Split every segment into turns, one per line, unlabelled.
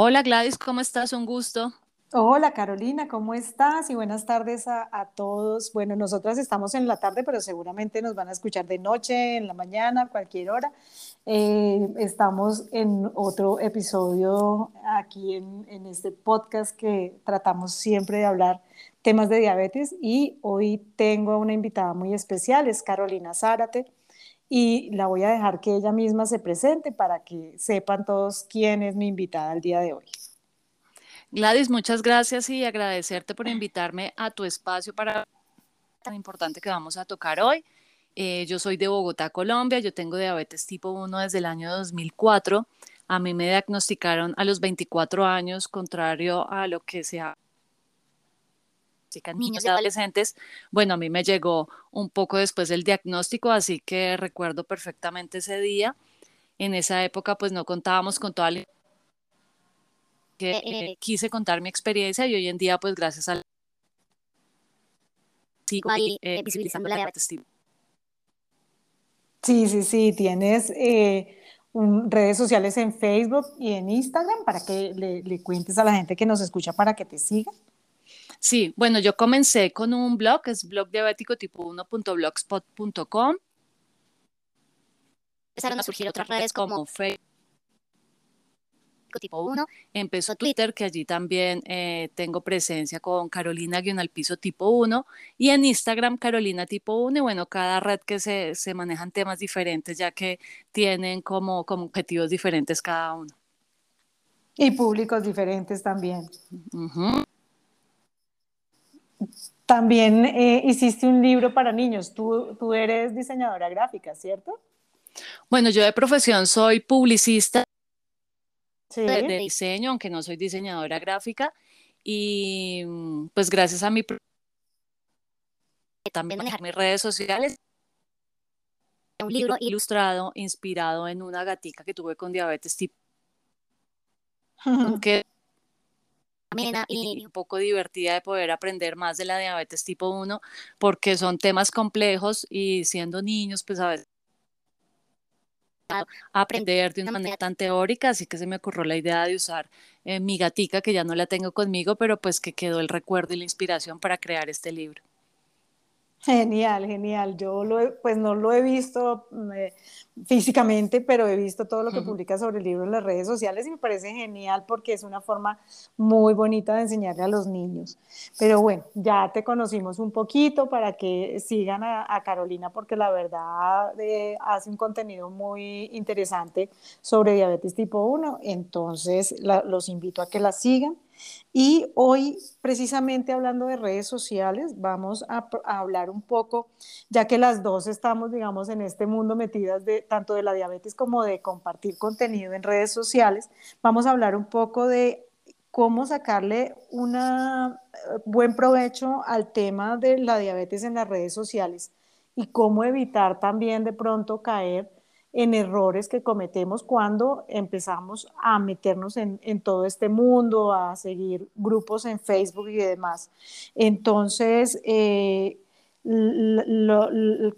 Hola Gladys, ¿cómo estás? Un gusto.
Hola Carolina, ¿cómo estás? Y buenas tardes a, todos. Bueno, nosotras estamos en la tarde, pero seguramente nos van a escuchar de noche, en la mañana, cualquier hora. Eh, estamos en otro episodio aquí en, en este podcast que tratamos siempre de hablar temas de diabetes y hoy tengo a una invitada muy especial, es Carolina Zárate y la voy a dejar que ella misma se presente para que sepan todos quién es mi invitada el día de hoy.
Gladys, muchas gracias y agradecerte por invitarme a tu espacio para tan importante que vamos a tocar hoy. Eh, yo soy de Bogotá, Colombia, yo tengo diabetes tipo 1 desde el año 2004. A mí me diagnosticaron a los 24 años, contrario a lo que se ha niños y adolescentes. Bueno, a mí me llegó un poco después del diagnóstico, así que recuerdo perfectamente ese día. En esa época, pues no contábamos con toda la que eh, eh, quise contar mi experiencia y hoy en día, pues gracias a sigo eh, visibilizando la diabetes.
Sí, sí, sí, tienes redes sociales en Facebook y en Instagram para que le, le, cuentes a la gente que nos escucha para que te siga.
Sí, bueno, yo comencé con un blog, es blog diabético tipo 1.blogspot.com. Empezaron a surgir otras redes como Facebook tipo 1. Empezó Twitter, que allí también eh, tengo presencia con Carolina al piso tipo 1 y en Instagram Carolina tipo 1 y bueno, cada red que se, se manejan temas diferentes ya que tienen como, como objetivos diferentes cada uno.
Y públicos diferentes también. También eh, hiciste un libro para niños. Tú, tú eres diseñadora gráfica, ¿cierto?
Bueno, yo de profesión soy publicista de, diseño, aunque no soy diseñadora gráfica. Y mm, pues gracias a mi también manejar mis redes sociales. Un libro ilustrado inspirado en una gatica que tuve con diabetes tipo que y un poco divertida de poder aprender más de la diabetes tipo 1 porque son temas complejos y siendo niños pues a veces aprender de una manera tan teórica, así que se me ocurrió la idea de usar eh, mi gatica, que ya no la tengo conmigo, pero pues que quedó el recuerdo y la inspiración para crear este libro.
Genial, genial. Yo lo pues no lo he visto físicamente, pero he visto todo lo que publica sobre el libro en las redes sociales y me parece genial porque es una forma muy bonita de enseñarle a los niños. Pero bueno, ya te conocimos un poquito para que sigan a, Carolina porque la verdad eh, hace un contenido muy interesante sobre diabetes tipo 1, entonces los invito a que la sigan. Y hoy, precisamente hablando de redes sociales, vamos a, hablar un poco, ya que las dos estamos, digamos, en este mundo metidas de tanto de la diabetes como de compartir contenido en redes sociales, vamos a hablar un poco de cómo sacarle un eh, buen provecho al tema de la diabetes en las redes sociales y cómo evitar también de pronto caer en errores que cometemos cuando empezamos a meternos en, todo este mundo, a seguir grupos en Facebook y demás. Entonces, eh,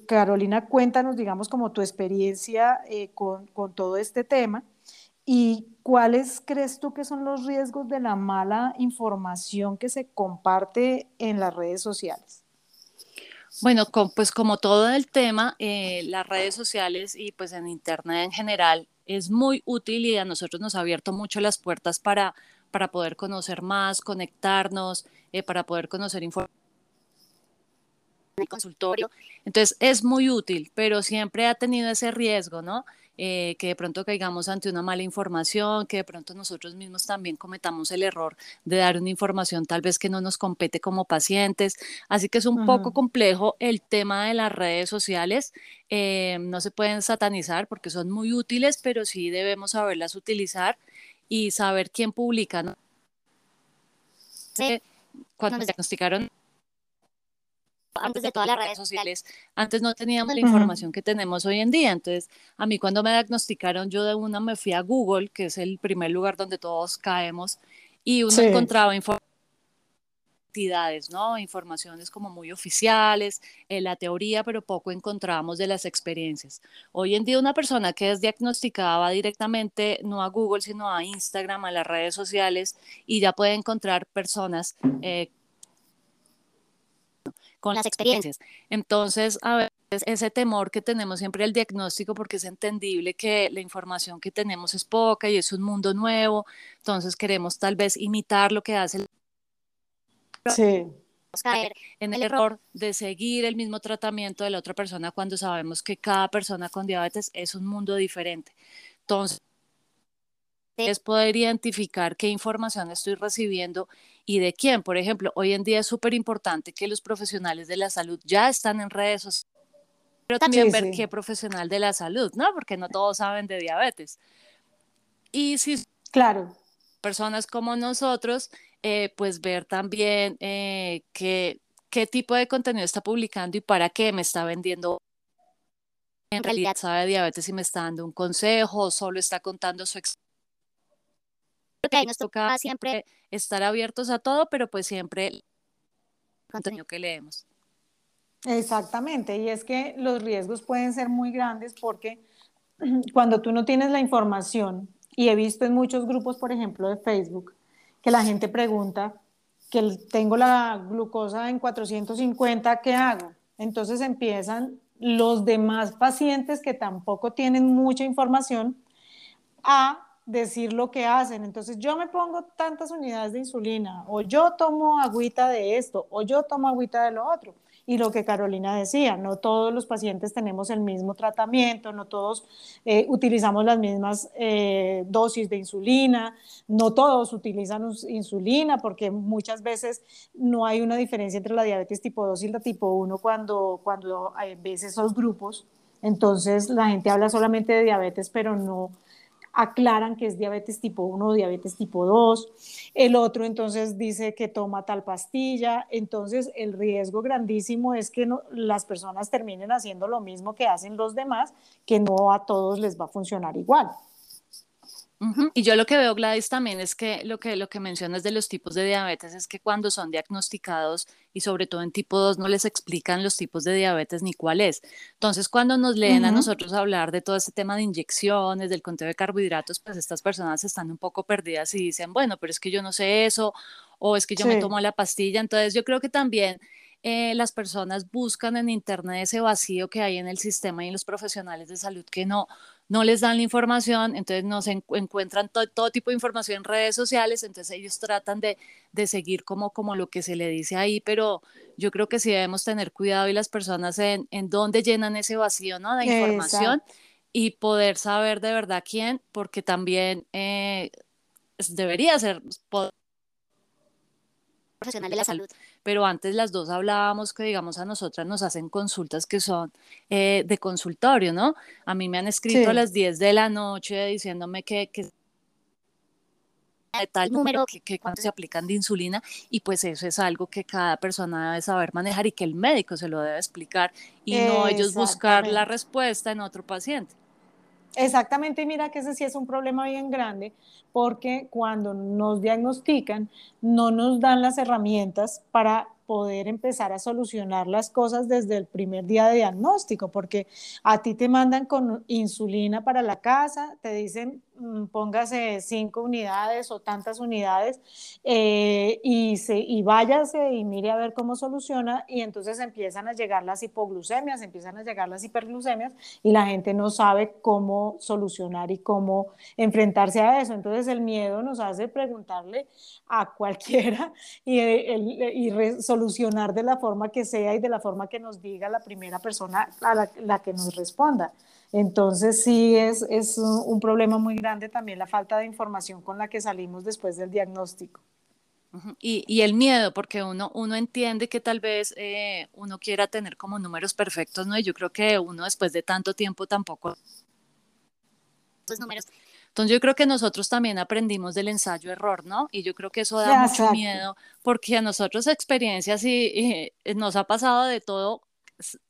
Carolina, cuéntanos, digamos, como tu experiencia eh, con, con todo este tema y cuáles crees tú que son los riesgos de la mala información que se comparte en las redes sociales.
Bueno, pues como todo el tema, eh, las redes sociales y pues en Internet en general es muy útil y a nosotros nos ha abierto mucho las puertas para, para poder conocer más, conectarnos, eh, para poder conocer información el consultorio. Entonces es muy útil, pero siempre ha tenido ese riesgo, ¿no? Eh, que de pronto caigamos ante una mala información, que de pronto nosotros mismos también cometamos el error de dar una información tal vez que no nos compete como pacientes. Así que es un poco complejo el tema de las redes sociales. Eh, no se pueden satanizar porque son muy útiles, pero sí debemos saberlas utilizar y saber quién publica. ¿no? Cuando me diagnosticaron antes de todas las redes sociales, antes no teníamos la información que tenemos hoy en día. Entonces, a mí cuando me diagnosticaron, yo de una me fui a Google, que es el primer lugar donde todos caemos, y uno encontraba información entidades, ¿no? Informaciones como muy oficiales, en la teoría, pero poco encontramos de las experiencias. Hoy en día una persona que es diagnosticada va directamente no a Google, sino a Instagram, a las redes sociales y ya puede encontrar personas eh, con las experiencias. Entonces, a veces ese temor que tenemos siempre al diagnóstico, porque es entendible que la información que tenemos es poca y es un mundo nuevo, entonces queremos tal vez imitar lo que hace el... Sí. caer en el error de seguir el mismo tratamiento de la otra persona cuando sabemos que cada persona con diabetes es un mundo diferente. Entonces, es poder identificar qué información estoy recibiendo y de quién. Por ejemplo, hoy en día es súper importante que los profesionales de la salud ya están en redes sociales, pero también ver qué profesional de la salud, ¿no? Porque no todos saben de diabetes. Y si
claro.
personas como nosotros, eh, pues ver también eh, qué, qué tipo de contenido está publicando y para qué me está vendiendo en realidad sabe de diabetes y me está dando un consejo o solo está contando su experiencia que nos toca siempre estar abiertos a todo, pero pues siempre el contenido que leemos.
Exactamente, y es que los riesgos pueden ser muy grandes porque cuando tú no tienes la información, y he visto en muchos grupos, por ejemplo, de Facebook, que la gente pregunta que tengo la glucosa en 450, ¿qué hago? Entonces empiezan los demás pacientes que tampoco tienen mucha información a decir lo que hacen. Entonces yo me pongo tantas unidades de insulina, o yo tomo agüita de esto, o yo tomo agüita de lo otro. Y lo que Carolina decía, no todos los pacientes tenemos el mismo tratamiento, no todos eh, utilizamos las mismas eh, dosis de insulina, no todos utilizan insulina porque muchas veces no hay una diferencia entre la diabetes tipo 2 y la tipo 1 cuando, cuando ves esos grupos. Entonces la gente habla solamente de diabetes, pero no, aclaran que es diabetes tipo 1 o diabetes tipo 2, el otro entonces dice que toma tal pastilla, entonces el riesgo grandísimo es que las personas terminen haciendo lo mismo que hacen los demás, que no a todos les va a funcionar igual.
Y yo lo que veo, Gladys, también es que lo, que lo que mencionas de los tipos de diabetes es que cuando son diagnosticados y sobre todo en tipo 2 no les explican los tipos de diabetes ni cuál es. Entonces, cuando nos leen a nosotros hablar de todo este tema de inyecciones, del conteo de carbohidratos, pues estas personas están un poco perdidas y dicen, bueno, pero es que yo no sé eso o es que yo me tomo la pastilla. Entonces, yo creo que también eh, las personas buscan en Internet ese vacío que hay en el sistema y en los profesionales de salud que no, no les dan la información, entonces no se encuentran todo tipo de información en redes sociales, entonces ellos tratan de, de, seguir como, como lo que se le dice ahí, pero yo creo que sí debemos tener cuidado y las personas en, en dónde llenan ese vacío ¿no? de información y poder saber de verdad quién, porque también eh, debería ser profesional de la salud. Pero antes las dos hablábamos que, digamos, a nosotras nos hacen consultas que son eh, de consultorio, ¿no? A mí me han escrito a las 10 de la noche diciéndome que, que de tal número. que, que cuánto se aplican de insulina y pues eso es algo que cada persona debe saber manejar y que el médico se lo debe explicar y no ellos buscar la respuesta en otro paciente.
Exactamente, y mira que ese sí es un problema bien grande, porque cuando nos diagnostican, no nos dan las herramientas para poder empezar a solucionar las cosas desde el primer día de diagnóstico, porque a ti te mandan con insulina para la casa, te dicen póngase cinco unidades o tantas unidades eh, y, se, y váyase y mire a ver cómo soluciona y entonces empiezan a llegar las hipoglucemias, empiezan a llegar las hiperglucemias y la gente no sabe cómo solucionar y cómo enfrentarse a eso. Entonces el miedo nos hace preguntarle a cualquiera y, y solucionar de la forma que sea y de la forma que nos diga la primera persona a la, que nos responda. Entonces sí es, es un problema muy grande también la falta de información con la que salimos después del diagnóstico.
Y, y, el miedo, porque uno, uno entiende que tal vez eh, uno quiera tener como números perfectos, ¿no? Y yo creo que uno después de tanto tiempo tampoco... Los números entonces yo creo que nosotros también aprendimos del ensayo-error, ¿no? Y yo creo que eso da mucho miedo porque a nosotros experiencias y, nos ha pasado de todo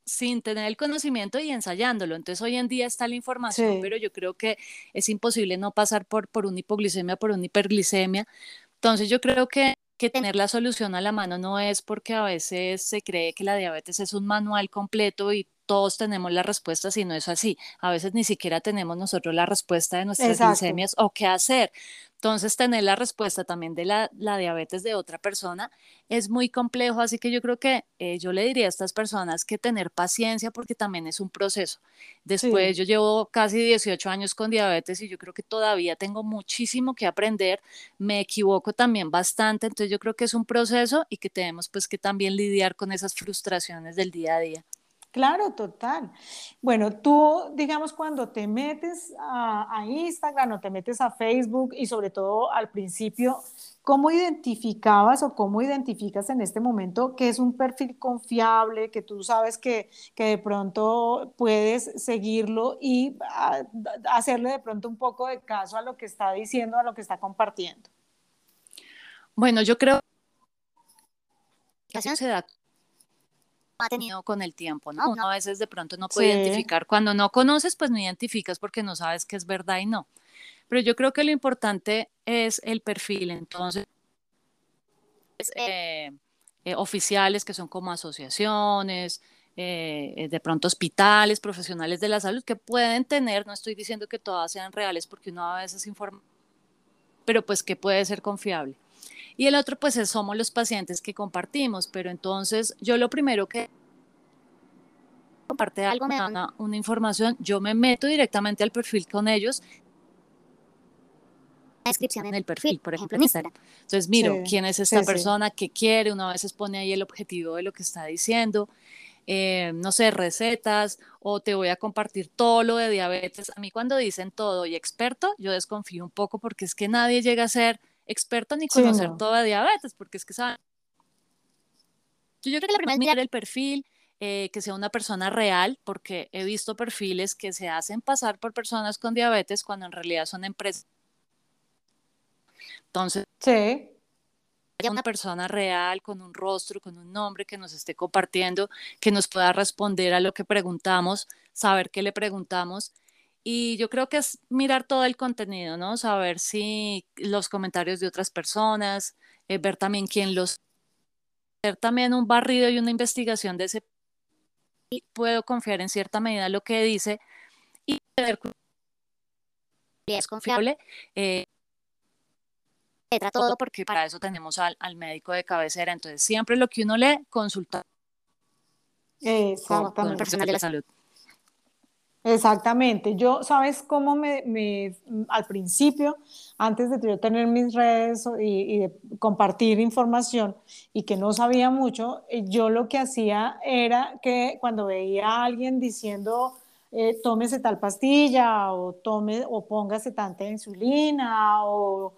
sin tener el conocimiento y ensayándolo. Entonces hoy en día está la información, pero yo creo que es imposible no pasar por, por una hipoglicemia, por una hiperglicemia. Entonces yo creo que que tener la solución a la mano no es porque a veces se cree que la diabetes es un manual completo y todos tenemos la respuesta, si no es así. A veces ni siquiera tenemos nosotros la respuesta de nuestras glicemias o qué hacer. Entonces, tener la respuesta también de la, diabetes de otra persona es muy complejo, así que yo creo que eh, yo le diría a estas personas que tener paciencia porque también es un proceso. Después, yo llevo casi 18 años con diabetes y yo creo que todavía tengo muchísimo que aprender, me equivoco también bastante, entonces yo creo que es un proceso y que tenemos pues que también lidiar con esas frustraciones del día a día.
Claro, total. Bueno, tú, digamos, cuando te metes a, Instagram o te metes a Facebook y sobre todo al principio, ¿cómo identificabas o cómo identificas en este momento que es un perfil confiable, que tú sabes que, que de pronto puedes seguirlo y ah, hacerle de pronto un poco de caso a lo que está diciendo, a lo que está compartiendo?
Bueno, yo creo que se da ha tenido con el tiempo, ¿no? Uno a veces de pronto no puede identificar. Cuando no conoces, pues no identificas porque no sabes qué es verdad y no. Pero yo creo que lo importante es el perfil. Entonces, eh, eh, oficiales que son como asociaciones, eh, de pronto hospitales, profesionales de la salud que pueden tener, no estoy diciendo que todas sean reales porque uno a veces informa, pero pues que puede ser confiable. Y el otro, pues somos los pacientes que compartimos, pero entonces yo lo primero que comparte algo, me dan una, información, yo me meto directamente al perfil con ellos descripción en el perfil, por ejemplo, en Instagram. Entonces, miro quién es esta persona, qué quiere, una vez pone ahí el objetivo de lo que está diciendo, eh, no sé, recetas, o te voy a compartir todo lo de diabetes. A mí cuando dicen todo y experto, yo desconfío un poco porque es que nadie llega a ser experto ni conocer todo de diabetes, porque es que saben. Yo, creo que la primera es mirar el perfil, eh, que sea una persona real, porque he visto perfiles que se hacen pasar por personas con diabetes cuando en realidad son empresas. Entonces, sí. una persona real, con un rostro, con un nombre que nos esté compartiendo, que nos pueda responder a lo que preguntamos, saber qué le preguntamos y yo creo que es mirar todo el contenido, ¿no? Saber si los comentarios de otras personas, eh, ver también quién los... Hacer también un barrido y una investigación de ese... Puedo confiar en cierta medida lo que dice y ver si es confiable. Eh, todo porque para eso tenemos al, al, médico de cabecera. Entonces, siempre lo que uno lee, consulta con, con el personal de la salud.
Exactamente. Yo, ¿sabes cómo me, al principio, antes de yo tener mis redes y, de compartir información y que no sabía mucho, eh, yo lo que hacía era que cuando veía a alguien diciendo, eh, tómese tal pastilla o tome o póngase tanta insulina o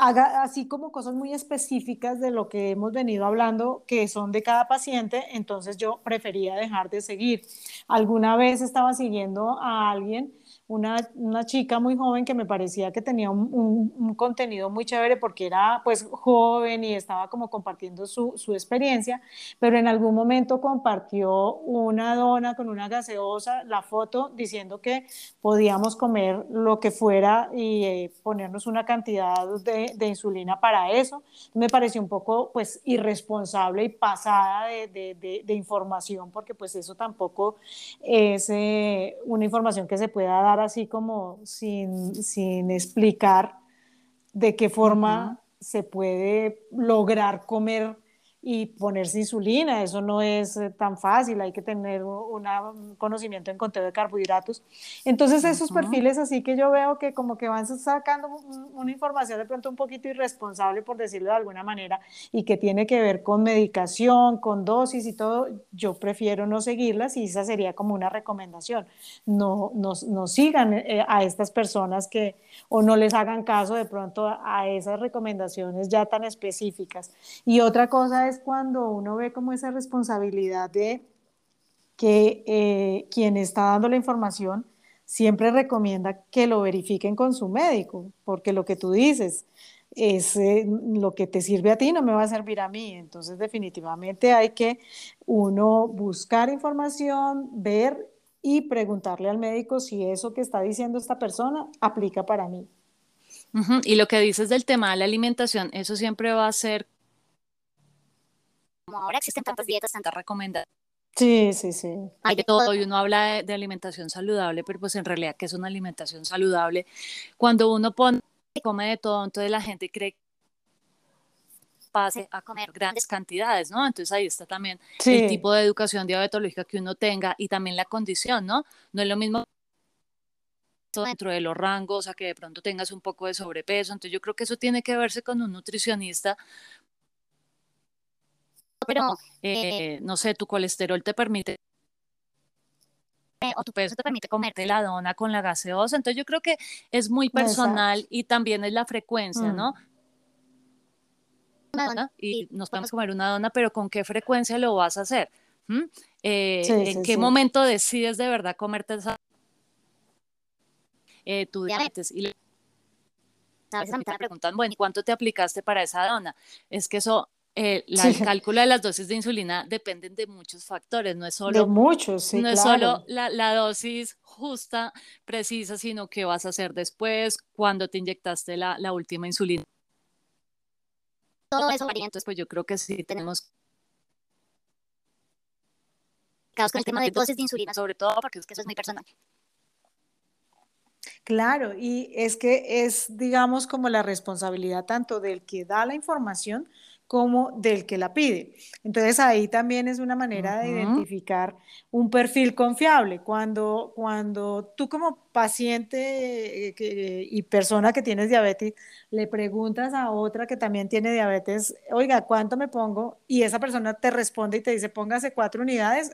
haga así como cosas muy específicas de lo que hemos venido hablando, que son de cada paciente, entonces yo prefería dejar de seguir. Alguna vez estaba siguiendo a alguien una, una, chica muy joven que me parecía que tenía un, un, contenido muy chévere porque era pues joven y estaba como compartiendo su, su, experiencia, pero en algún momento compartió una dona con una gaseosa, la foto diciendo que podíamos comer lo que fuera y eh, ponernos una cantidad de, de, insulina para eso. Me pareció un poco pues irresponsable y pasada de, de, de información porque pues eso tampoco es eh, una información que se pueda dar así como sin, sin explicar de qué forma se puede lograr comer y ponerse insulina. Eso no es eh, tan fácil, hay que tener un conocimiento en conteo de carbohidratos. Entonces esos perfiles así que yo veo que como que van sacando una información de pronto un poquito irresponsable, por decirlo de alguna manera, y que tiene que ver con medicación, con dosis y todo, yo prefiero no seguirlas y esa sería como una recomendación. No, no, sigan eh, a estas personas que o no les hagan caso de pronto a esas recomendaciones ya tan específicas. Y otra cosa es cuando uno ve como esa responsabilidad de que eh, quien está dando la información siempre recomienda que lo verifiquen con su médico, porque lo que tú dices es eh, lo que te sirve a ti, no me va a servir a mí. Entonces definitivamente hay que uno buscar información, ver y preguntarle al médico si eso que está diciendo esta persona aplica para mí.
Y lo que dices del tema de la alimentación, eso siempre va a ser como ahora existen tantas dietas, tantas recomendaciones.
Sí, sí, sí.
Hay de todo y uno habla de, alimentación saludable, pero pues en realidad, ¿qué es una alimentación saludable? Cuando uno pone y come de todo, entonces la gente cree que pase a comer grandes cantidades, ¿no? Entonces ahí está también el tipo de educación diabetológica que uno tenga y también la condición, ¿no? No es lo mismo dentro de los rangos, a que de pronto tengas un poco de sobrepeso. Entonces yo creo que eso tiene que verse con un nutricionista. Pero, eh, no sé, tu colesterol te permite o tu peso te permite comerte la dona con la gaseosa. Entonces yo creo que es muy personal y también es la frecuencia, ¿no? Mm. Una dona y nos podemos comer una dona, pero ¿con qué frecuencia lo vas a hacer? ¿Mm? Eh, ¿En qué momento decides de verdad comerte esa eh, tu diabetes. Y a veces me preguntan, bueno, ¿cuánto te aplicaste para esa dona? Es que eso, eh, la, el cálculo de las dosis de insulina dependen de muchos factores, no es solo,
muchos,
no es solo la, dosis justa, precisa, sino qué vas a hacer después, cuando te inyectaste la, la última insulina. Todo eso varía, entonces pues yo creo que sí tenemos con el tema de dosis de insulina, sobre todo porque es que eso es muy personal.
Claro, y es que es, digamos, como la responsabilidad tanto del que da la información como del que la pide. Entonces ahí también es una manera de identificar un perfil confiable. Cuando, cuando tú como paciente eh, y persona que tienes diabetes le preguntas a otra que también tiene diabetes, oiga, ¿cuánto me pongo? Y esa persona te responde y te dice, póngase cuatro unidades,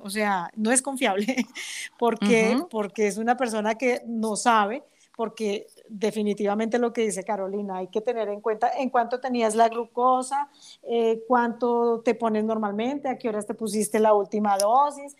o sea, no es confiable porque, porque es una persona que no sabe porque definitivamente lo que dice Carolina, hay que tener en cuenta en cuánto tenías la glucosa, eh, cuánto te pones normalmente, a qué horas te pusiste la última dosis.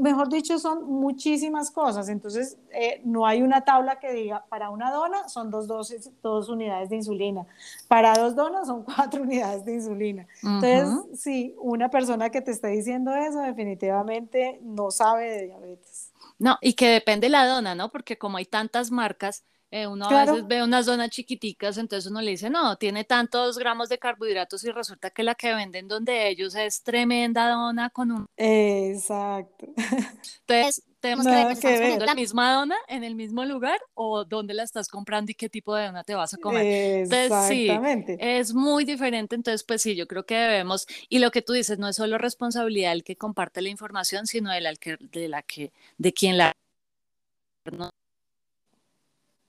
mejor dicho, son muchísimas cosas. Entonces, eh, no hay una tabla que diga, para una dona son dos dosis, dos unidades de insulina. Para dos donas son cuatro unidades de insulina. Entonces, sí, una persona que te esté diciendo eso definitivamente no sabe de diabetes.
No, y que depende la dona, ¿no? Porque como hay tantas marcas, eh, uno a veces ve unas donas chiquiticas, entonces uno le dice, no, tiene tantos gramos de carbohidratos y resulta que la que venden donde ellos es tremenda dona con un...
Exacto.
Entonces, tenemos que ver la misma dona en el mismo lugar o dónde la estás comprando y qué tipo de dona te vas a comer. Exactamente. es muy diferente, entonces pues sí, yo creo que debemos, y lo que tú dices, no es solo responsabilidad del que comparte la información, sino de la que, de, la que, de quien la...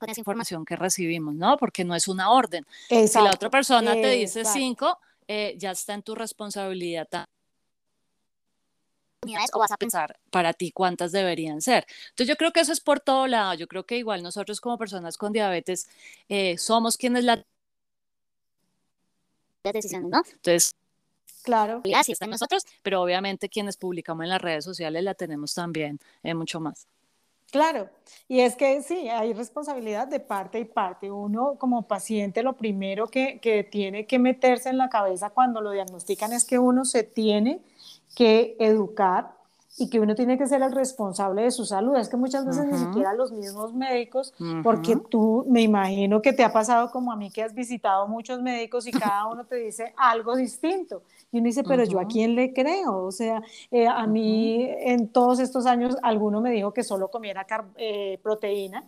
con esa información que recibimos, ¿no? Porque no es una orden. Si la otra persona te dice cinco, eh, ya está en tu responsabilidad o vas a pensar para ti cuántas deberían ser. Entonces yo creo que eso es por todo lado. Yo creo que igual nosotros como personas con diabetes eh, somos quienes la decisiones, ¿no? Entonces,
claro.
Sí está en nosotros, pero obviamente quienes publicamos en las redes sociales la tenemos también eh, mucho más.
Claro, y es que sí, hay responsabilidad de parte y parte. Uno como paciente lo primero que, que tiene que meterse en la cabeza cuando lo diagnostican es que uno se tiene que educar y que uno tiene que ser el responsable de su salud. Es que muchas veces ni siquiera los mismos médicos, porque tú me imagino que te ha pasado como a mí que has visitado muchos médicos y cada uno te dice algo distinto. Y uno dice, pero yo a quién le creo? O sea, eh, a mí en todos estos años alguno me dijo que solo comiera eh, proteína,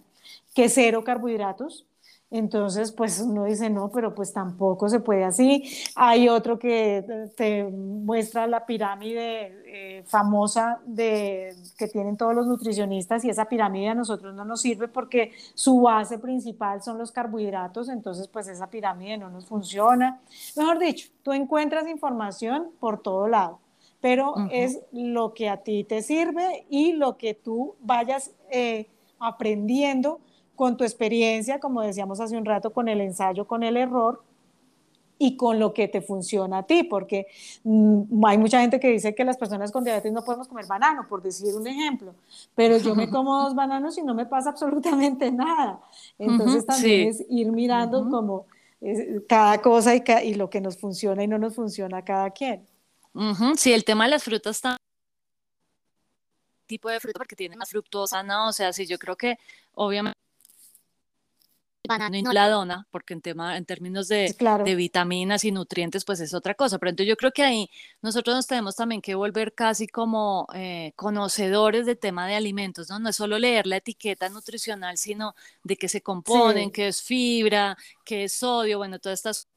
que cero carbohidratos. Entonces, pues uno dice, no, pero pues tampoco se puede así. Hay otro que te muestra la pirámide eh, famosa de, que tienen todos los nutricionistas y esa pirámide a nosotros no nos sirve porque su base principal son los carbohidratos, entonces pues esa pirámide no nos funciona. Mejor dicho, tú encuentras información por todo lado, pero es lo que a ti te sirve y lo que tú vayas eh, aprendiendo con tu experiencia, como decíamos hace un rato, con el ensayo, con el error y con lo que te funciona a ti, porque mm, hay mucha gente que dice que las personas con diabetes no podemos comer banano, por decir un ejemplo, pero yo me como dos bananos y no me pasa absolutamente nada. Entonces también es ir mirando como cada cosa y, y, lo que nos funciona y no nos funciona a cada quien.
Sí, el tema de las frutas está tipo de fruta porque tiene más fructosa, ¿no? O sea, sí, yo creo que obviamente no la dona, porque en, tema, en términos de, de, vitaminas y nutrientes, pues es otra cosa. Pero entonces yo creo que ahí nosotros nos tenemos también que volver casi como eh, conocedores del tema de alimentos, ¿no? No es solo leer la etiqueta nutricional, sino de qué se componen, qué es fibra, qué es sodio, bueno, todas estas...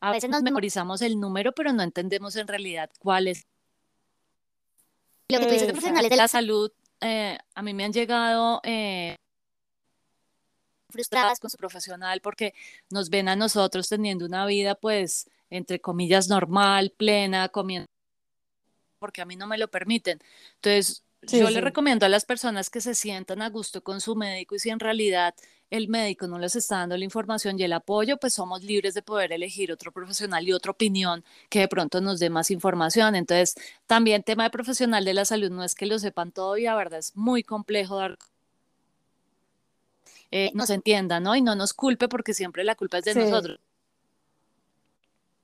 a veces nos memorizamos el número, pero no entendemos en realidad cuál es. Lo que tú dices de profesionales de la salud, eh, a mí me han llegado... Eh, frustradas con su profesional porque nos ven a nosotros teniendo una vida pues entre comillas normal, plena, comiendo porque a mí no me lo permiten. Entonces, yo le recomiendo a las personas que se sientan a gusto con su médico y si en realidad el médico no les está dando la información y el apoyo, pues somos libres de poder elegir otro profesional y otra opinión que de pronto nos dé más información. Entonces, también tema de profesional de la salud no es que lo sepan todo y la verdad es muy complejo dar eh, nos entienda, ¿no? Y no nos culpe porque siempre la culpa es de nosotros.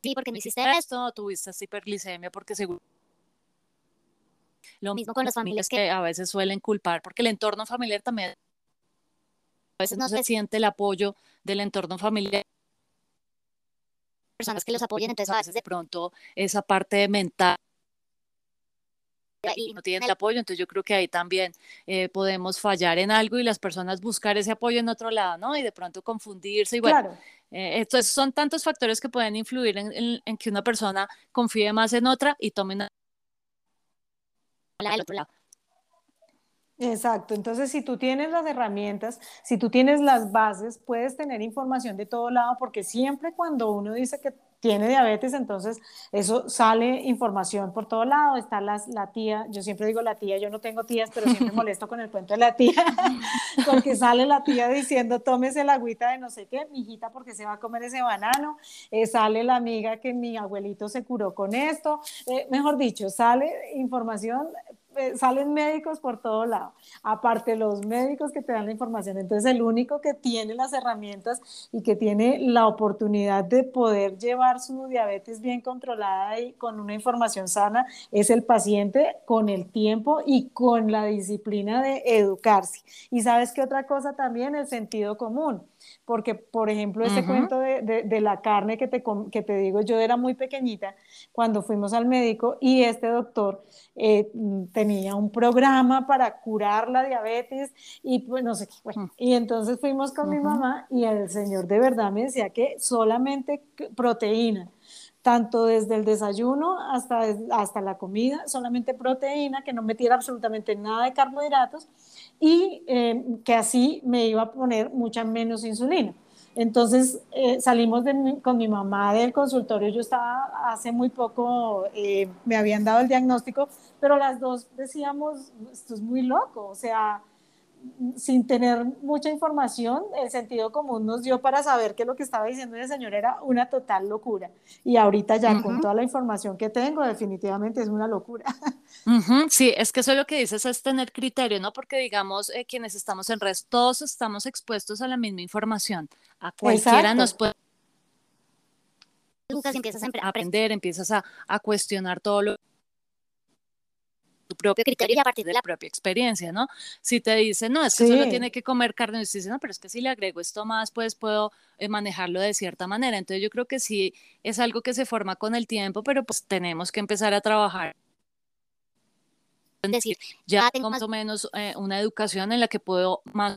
Sí, porque no hiciste esto, tuviste hiperglicemia porque seguro. Lo mismo con las familias que a veces suelen culpar, porque el entorno familiar también a veces no se siente el apoyo del entorno familiar personas que los apoyen, entonces a veces de pronto esa parte mental y no tienen el apoyo, entonces yo creo que ahí también eh, podemos fallar en algo y las personas buscar ese apoyo en otro lado, ¿no? Y de pronto confundirse y bueno, eh, estos son tantos factores que pueden influir en, en, que una persona confíe más en otra y tome una... otro lado.
Exacto, entonces si tú tienes las herramientas, si tú tienes las bases, puedes tener información de todo lado, porque siempre cuando uno dice que tiene diabetes, entonces eso sale información por todo lado, está las, la tía, yo siempre digo la tía, yo no tengo tías, pero siempre molesto con el cuento de la tía, porque sale la tía diciendo, tómese la agüita de no sé qué, mi hijita, porque se va a comer ese banano, eh, sale la amiga que mi abuelito se curó con esto, eh, mejor dicho, sale información eh, salen médicos por todo lado, aparte los médicos que te dan la información. Entonces, el único que tiene las herramientas y que tiene la oportunidad de poder llevar su diabetes bien controlada y con una información sana es el paciente con el tiempo y con la disciplina de educarse. Y sabes qué otra cosa también, el sentido común porque, por ejemplo, ese cuento de, de, la carne que te, que te digo, yo era muy pequeñita cuando fuimos al médico y este doctor eh, tenía un programa para curar la diabetes y pues no sé qué. Bueno, y entonces fuimos con mi mamá y el señor de verdad me decía que solamente proteína tanto desde el desayuno hasta, hasta la comida, solamente proteína, que no metiera absolutamente nada de carbohidratos y eh, que así me iba a poner mucha menos insulina. Entonces eh, salimos con mi mamá del consultorio, yo estaba hace muy poco, eh, me habían dado el diagnóstico, pero las dos decíamos, esto es muy loco, o sea, sin tener mucha información, el sentido común nos dio para saber que lo que estaba diciendo el señor era una total locura. Y ahorita ya con toda la información que tengo, definitivamente es una locura.
Sí, es que eso es lo que dices, es tener criterio, ¿no? Porque digamos, eh, quienes estamos en red, todos estamos expuestos a la misma información. A cualquiera nos puede... Empiezas a aprender, empiezas a, a cuestionar todo lo tu propio criterio y a partir de la propia experiencia, ¿no? Si te dicen, no, es que solo tiene que comer carne, y dices, no, pero es que si le agrego esto más, pues puedo eh, manejarlo de cierta manera. Entonces yo creo que sí es algo que se forma con el tiempo, pero pues tenemos que empezar a trabajar. Es decir, ya tengo más o menos eh, una educación en la que puedo más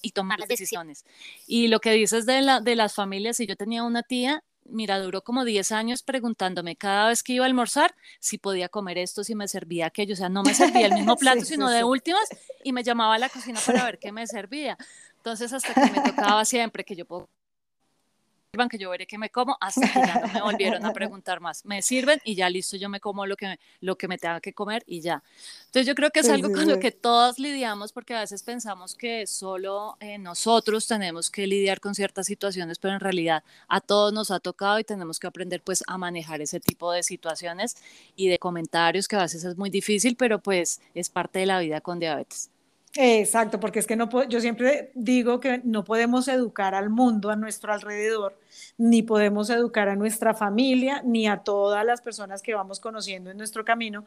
y tomar las decisiones. Y lo que dices de, la, de las familias, si yo tenía una tía, mira, duró como 10 años preguntándome cada vez que iba a almorzar si podía comer esto, si me servía aquello. O sea, no me servía el mismo plato, sino de últimas, y me llamaba a la cocina para ver qué me servía. Entonces, hasta que me tocaba siempre que yo puedo que yo veré que me como, hasta que ya no me volvieron a preguntar más. Me sirven y ya listo, yo me como lo que, lo que me tenga que comer y ya. Entonces yo creo que es algo con lo que todos lidiamos porque a veces pensamos que solo eh, nosotros tenemos que lidiar con ciertas situaciones, pero en realidad a todos nos ha tocado y tenemos que aprender pues a manejar ese tipo de situaciones y de comentarios que a veces es muy difícil, pero pues es parte de la vida con diabetes.
Exacto, porque es que no yo siempre digo que no podemos educar al mundo a nuestro alrededor, ni podemos educar a nuestra familia, ni a todas las personas que vamos conociendo en nuestro camino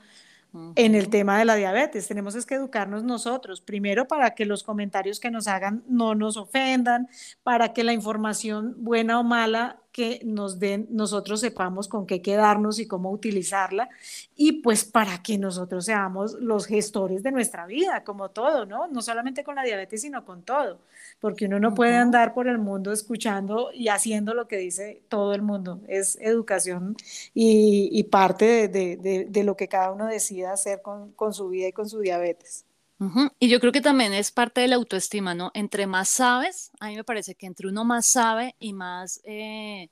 en el tema de la diabetes. Tenemos es que educarnos nosotros, primero para que los comentarios que nos hagan no nos ofendan, para que la información buena o mala que nos den, nosotros sepamos con qué quedarnos y cómo utilizarla, y pues para que nosotros seamos los gestores de nuestra vida, como todo, ¿no? No solamente con la diabetes, sino con todo, porque uno no puede andar por el mundo escuchando y haciendo lo que dice todo el mundo, es educación y, parte de, lo que cada uno decida hacer con, con su vida y con su diabetes.
Y yo creo que también es parte de la autoestima, ¿no? Entre más sabes, a mí me parece que entre uno más sabe y más, eh,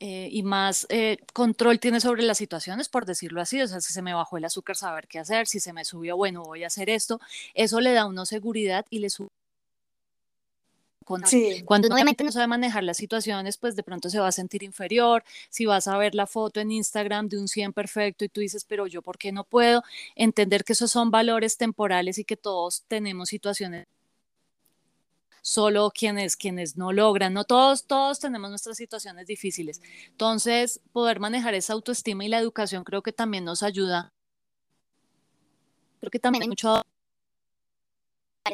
eh, y más eh, control tiene sobre las situaciones, por decirlo así, o sea, si se me bajó el azúcar, saber qué hacer, si se me subió, bueno, voy a hacer esto, eso le da a uno seguridad y le sube cuando obviamente no sabe manejar las situaciones, pues de pronto se va a sentir inferior. Si vas a ver la foto en Instagram de un 100 perfecto y tú dices, pero yo, ¿por qué no puedo? Entender que esos son valores temporales y que todos tenemos situaciones solo quienes, quienes no logran, no todos, todos tenemos nuestras situaciones difíciles. Entonces, poder manejar esa autoestima y la educación creo que también nos ayuda. Creo que también hay mucho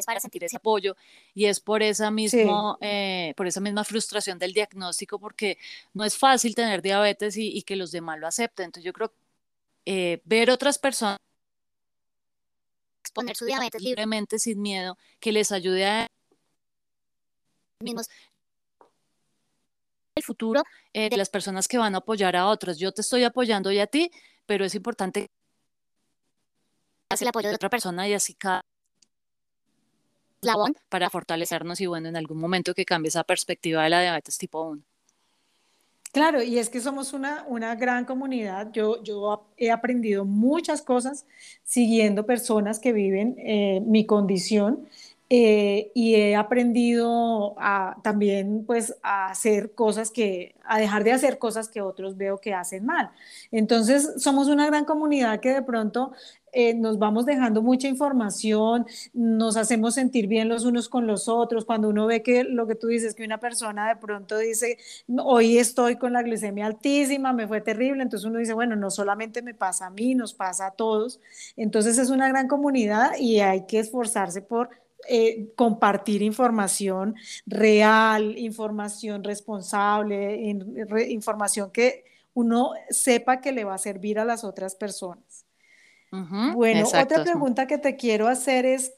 para sentir ese apoyo y es por esa, mismo, eh, por esa misma frustración del diagnóstico porque no es fácil tener diabetes y, que los demás lo acepten. Entonces yo creo que eh, ver otras personas exponer su diabetes libremente, sin miedo, que les ayude a mismos el futuro eh, de las personas que van a apoyar a otros. Yo te estoy apoyando y a ti, pero es importante hacer el apoyo de otra persona y así cada para fortalecernos y bueno, en algún momento que cambie esa perspectiva de la diabetes tipo 1.
Claro, y es que somos una, una gran comunidad. Yo, yo he aprendido muchas cosas siguiendo personas que viven eh, mi condición eh, y he aprendido a, también pues a hacer cosas que, a dejar de hacer cosas que otros veo que hacen mal. Entonces somos una gran comunidad que de pronto eh, nos vamos dejando mucha información, nos hacemos sentir bien los unos con los otros, cuando uno ve que lo que tú dices, que una persona de pronto dice, hoy estoy con la glucemia altísima, me fue terrible, entonces uno dice, bueno, no solamente me pasa a mí, nos pasa a todos, entonces es una gran comunidad y hay que esforzarse por eh, compartir información real, información responsable, información que uno sepa que le va a servir a las otras personas bueno, otra pregunta que te quiero hacer es,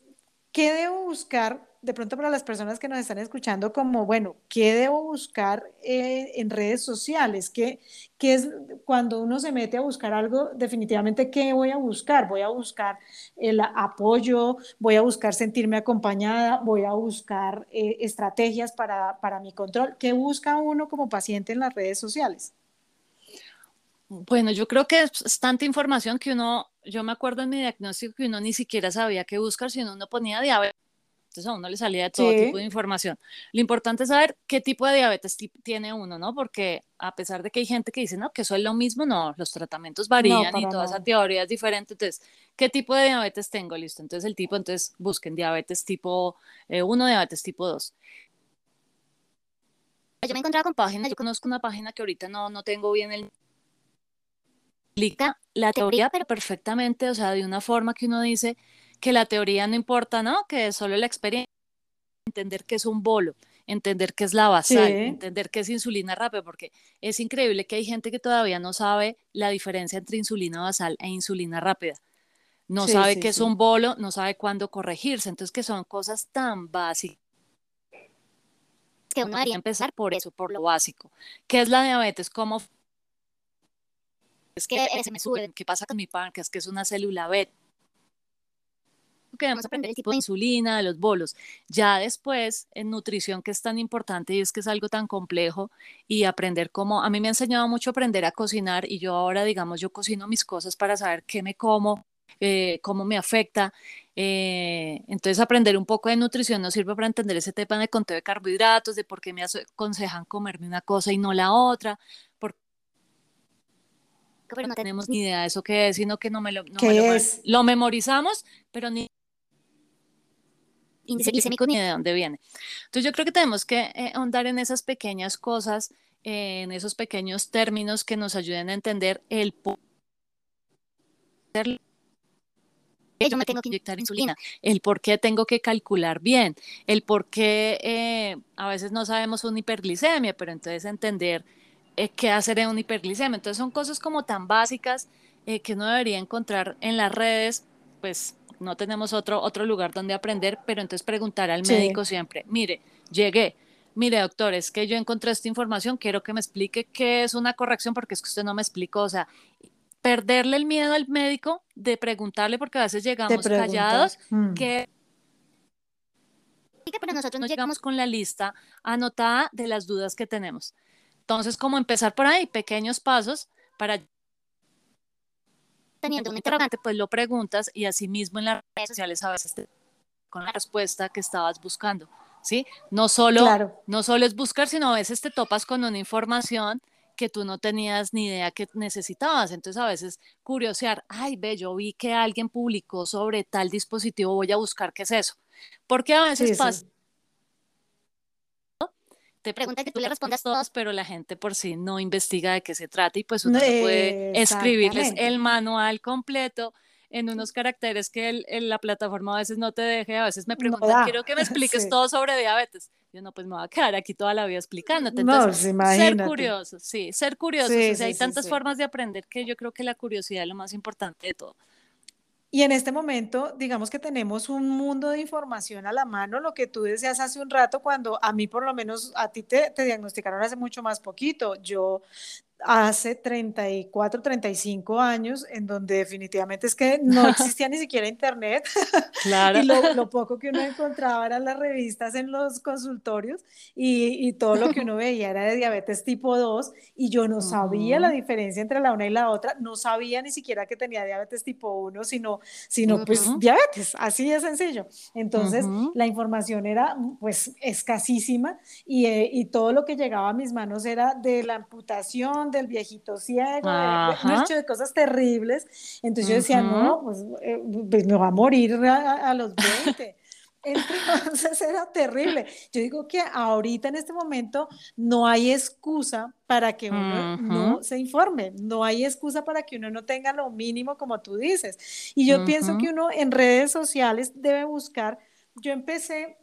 ¿qué debo buscar? De pronto para las personas que nos están escuchando, como, bueno, ¿qué debo buscar eh, en redes sociales? ¿Qué, ¿Qué es cuando uno se mete a buscar algo? Definitivamente, ¿qué voy a buscar? Voy a buscar el apoyo, voy a buscar sentirme acompañada, voy a buscar eh, estrategias para, para mi control. ¿Qué busca uno como paciente en las redes sociales?
Bueno, yo creo que es tanta información que uno, yo me acuerdo en mi diagnóstico que uno ni siquiera sabía qué buscar si uno no ponía diabetes. Entonces a uno le salía de todo tipo de información. Lo importante es saber qué tipo de diabetes tiene uno, ¿no? Porque a pesar de que hay gente que dice, no, que eso es lo mismo, no, los tratamientos varían y toda esa teoría es diferente. Entonces, ¿qué tipo de diabetes tengo? Listo. Entonces el tipo, entonces busquen diabetes tipo 1, eh, diabetes tipo 2 yo me he encontrado con páginas, yo conozco una página que ahorita no, no tengo bien el la teoría, pero perfectamente, o sea, de una forma que uno dice que la teoría no importa, ¿no? Que es solo la experiencia, entender que es un bolo, entender que es la basal, entender que es insulina rápida, porque es increíble que hay gente que todavía no sabe la diferencia entre insulina basal e insulina rápida. No sabe que es un bolo, no sabe cuándo corregirse, entonces que son cosas tan básicas que uno debería empezar por eso, por lo básico. ¿Qué es la diabetes? ¿Cómo es que se me sube, ¿qué pasa con mi páncreas? Que es una célula beta. Queremos aprender el tipo de insulina, de los bolos. Ya después, en nutrición, que es tan importante y es que es algo tan complejo, y aprender cómo, a mí me ha enseñado mucho aprender a cocinar y yo ahora, digamos, yo cocino mis cosas para saber qué me como, eh, cómo me afecta. Eh, entonces, aprender un poco de nutrición nos sirve para entender ese tema de conteo de carbohidratos, de por qué me aconsejan comerme una cosa y no la otra, pero no tenemos ni idea de eso qué es, sino que no me lo, no lo, memorizamos, pero ni glicémico ni de dónde viene. Entonces yo creo que tenemos que eh, ahondar en esas pequeñas cosas, eh, en esos pequeños términos que nos ayuden a entender el yo me tengo que inyectar insulina, el por qué tengo que calcular bien, el por qué eh, a veces no sabemos una hiperglicemia, pero entonces entender eh, qué hacer en una hiperglicemia. Entonces son cosas como tan básicas eh, que uno debería encontrar en las redes, pues no tenemos otro, otro lugar donde aprender, pero entonces preguntar al médico siempre, mire, llegué, mire doctor, es que yo encontré esta información, quiero que me explique qué es una corrección porque es que usted no me explicó, o sea, perderle el miedo al médico de preguntarle, porque a veces llegamos callados, mm. que pero nosotros no llegamos con la lista anotada de las dudas que tenemos. Entonces, como empezar por ahí, pequeños pasos para teniendo un interrogante, pues lo preguntas y así mismo en las redes sociales a veces te con la respuesta que estabas buscando, ¿sí? No solo, no solo es buscar, sino a veces te topas con una información que tú no tenías ni idea que necesitabas. Entonces a veces curiosear, ay, ve, yo vi que alguien publicó sobre tal dispositivo, voy a buscar qué es eso. Porque a veces pasa... Te pregunta que tú le respondas todas, pero la gente por sí no investiga de qué se trata y pues uno no puede escribirles el manual completo en unos caracteres que la plataforma a veces no te deje, a veces me preguntan, quiero que me expliques todo sobre diabetes. Yo no, pues me voy a quedar aquí toda la vida explicando. Entonces, no, ser curioso, sí, ser curioso. hay tantas formas de aprender que yo creo que la curiosidad es lo más importante de todo.
Y en este momento, digamos que tenemos un mundo de información a la mano, lo que tú decías hace un rato, cuando a mí por lo menos, a ti te, te diagnosticaron hace mucho más poquito. Yo hace 34, 35 años, en donde definitivamente es que no existía ni siquiera internet. Claro. y lo, poco que uno encontraba eran las revistas en los consultorios y, todo lo que uno veía era de diabetes tipo 2 y yo no sabía la diferencia entre la una y la otra, no sabía ni siquiera que tenía diabetes tipo 1, sino, sino pues diabetes, así de sencillo. Entonces, la información era pues escasísima y, eh, y todo lo que llegaba a mis manos era de la amputación, del viejito ciego, un hecho de cosas terribles. Entonces yo decía, no, pues, eh, pues, me va a morir a, los 20. Entonces era terrible. Yo digo que ahorita en este momento no hay excusa para que uno no se informe, no hay excusa para que uno no tenga lo mínimo como tú dices. Y yo pienso que uno en redes sociales debe buscar, yo empecé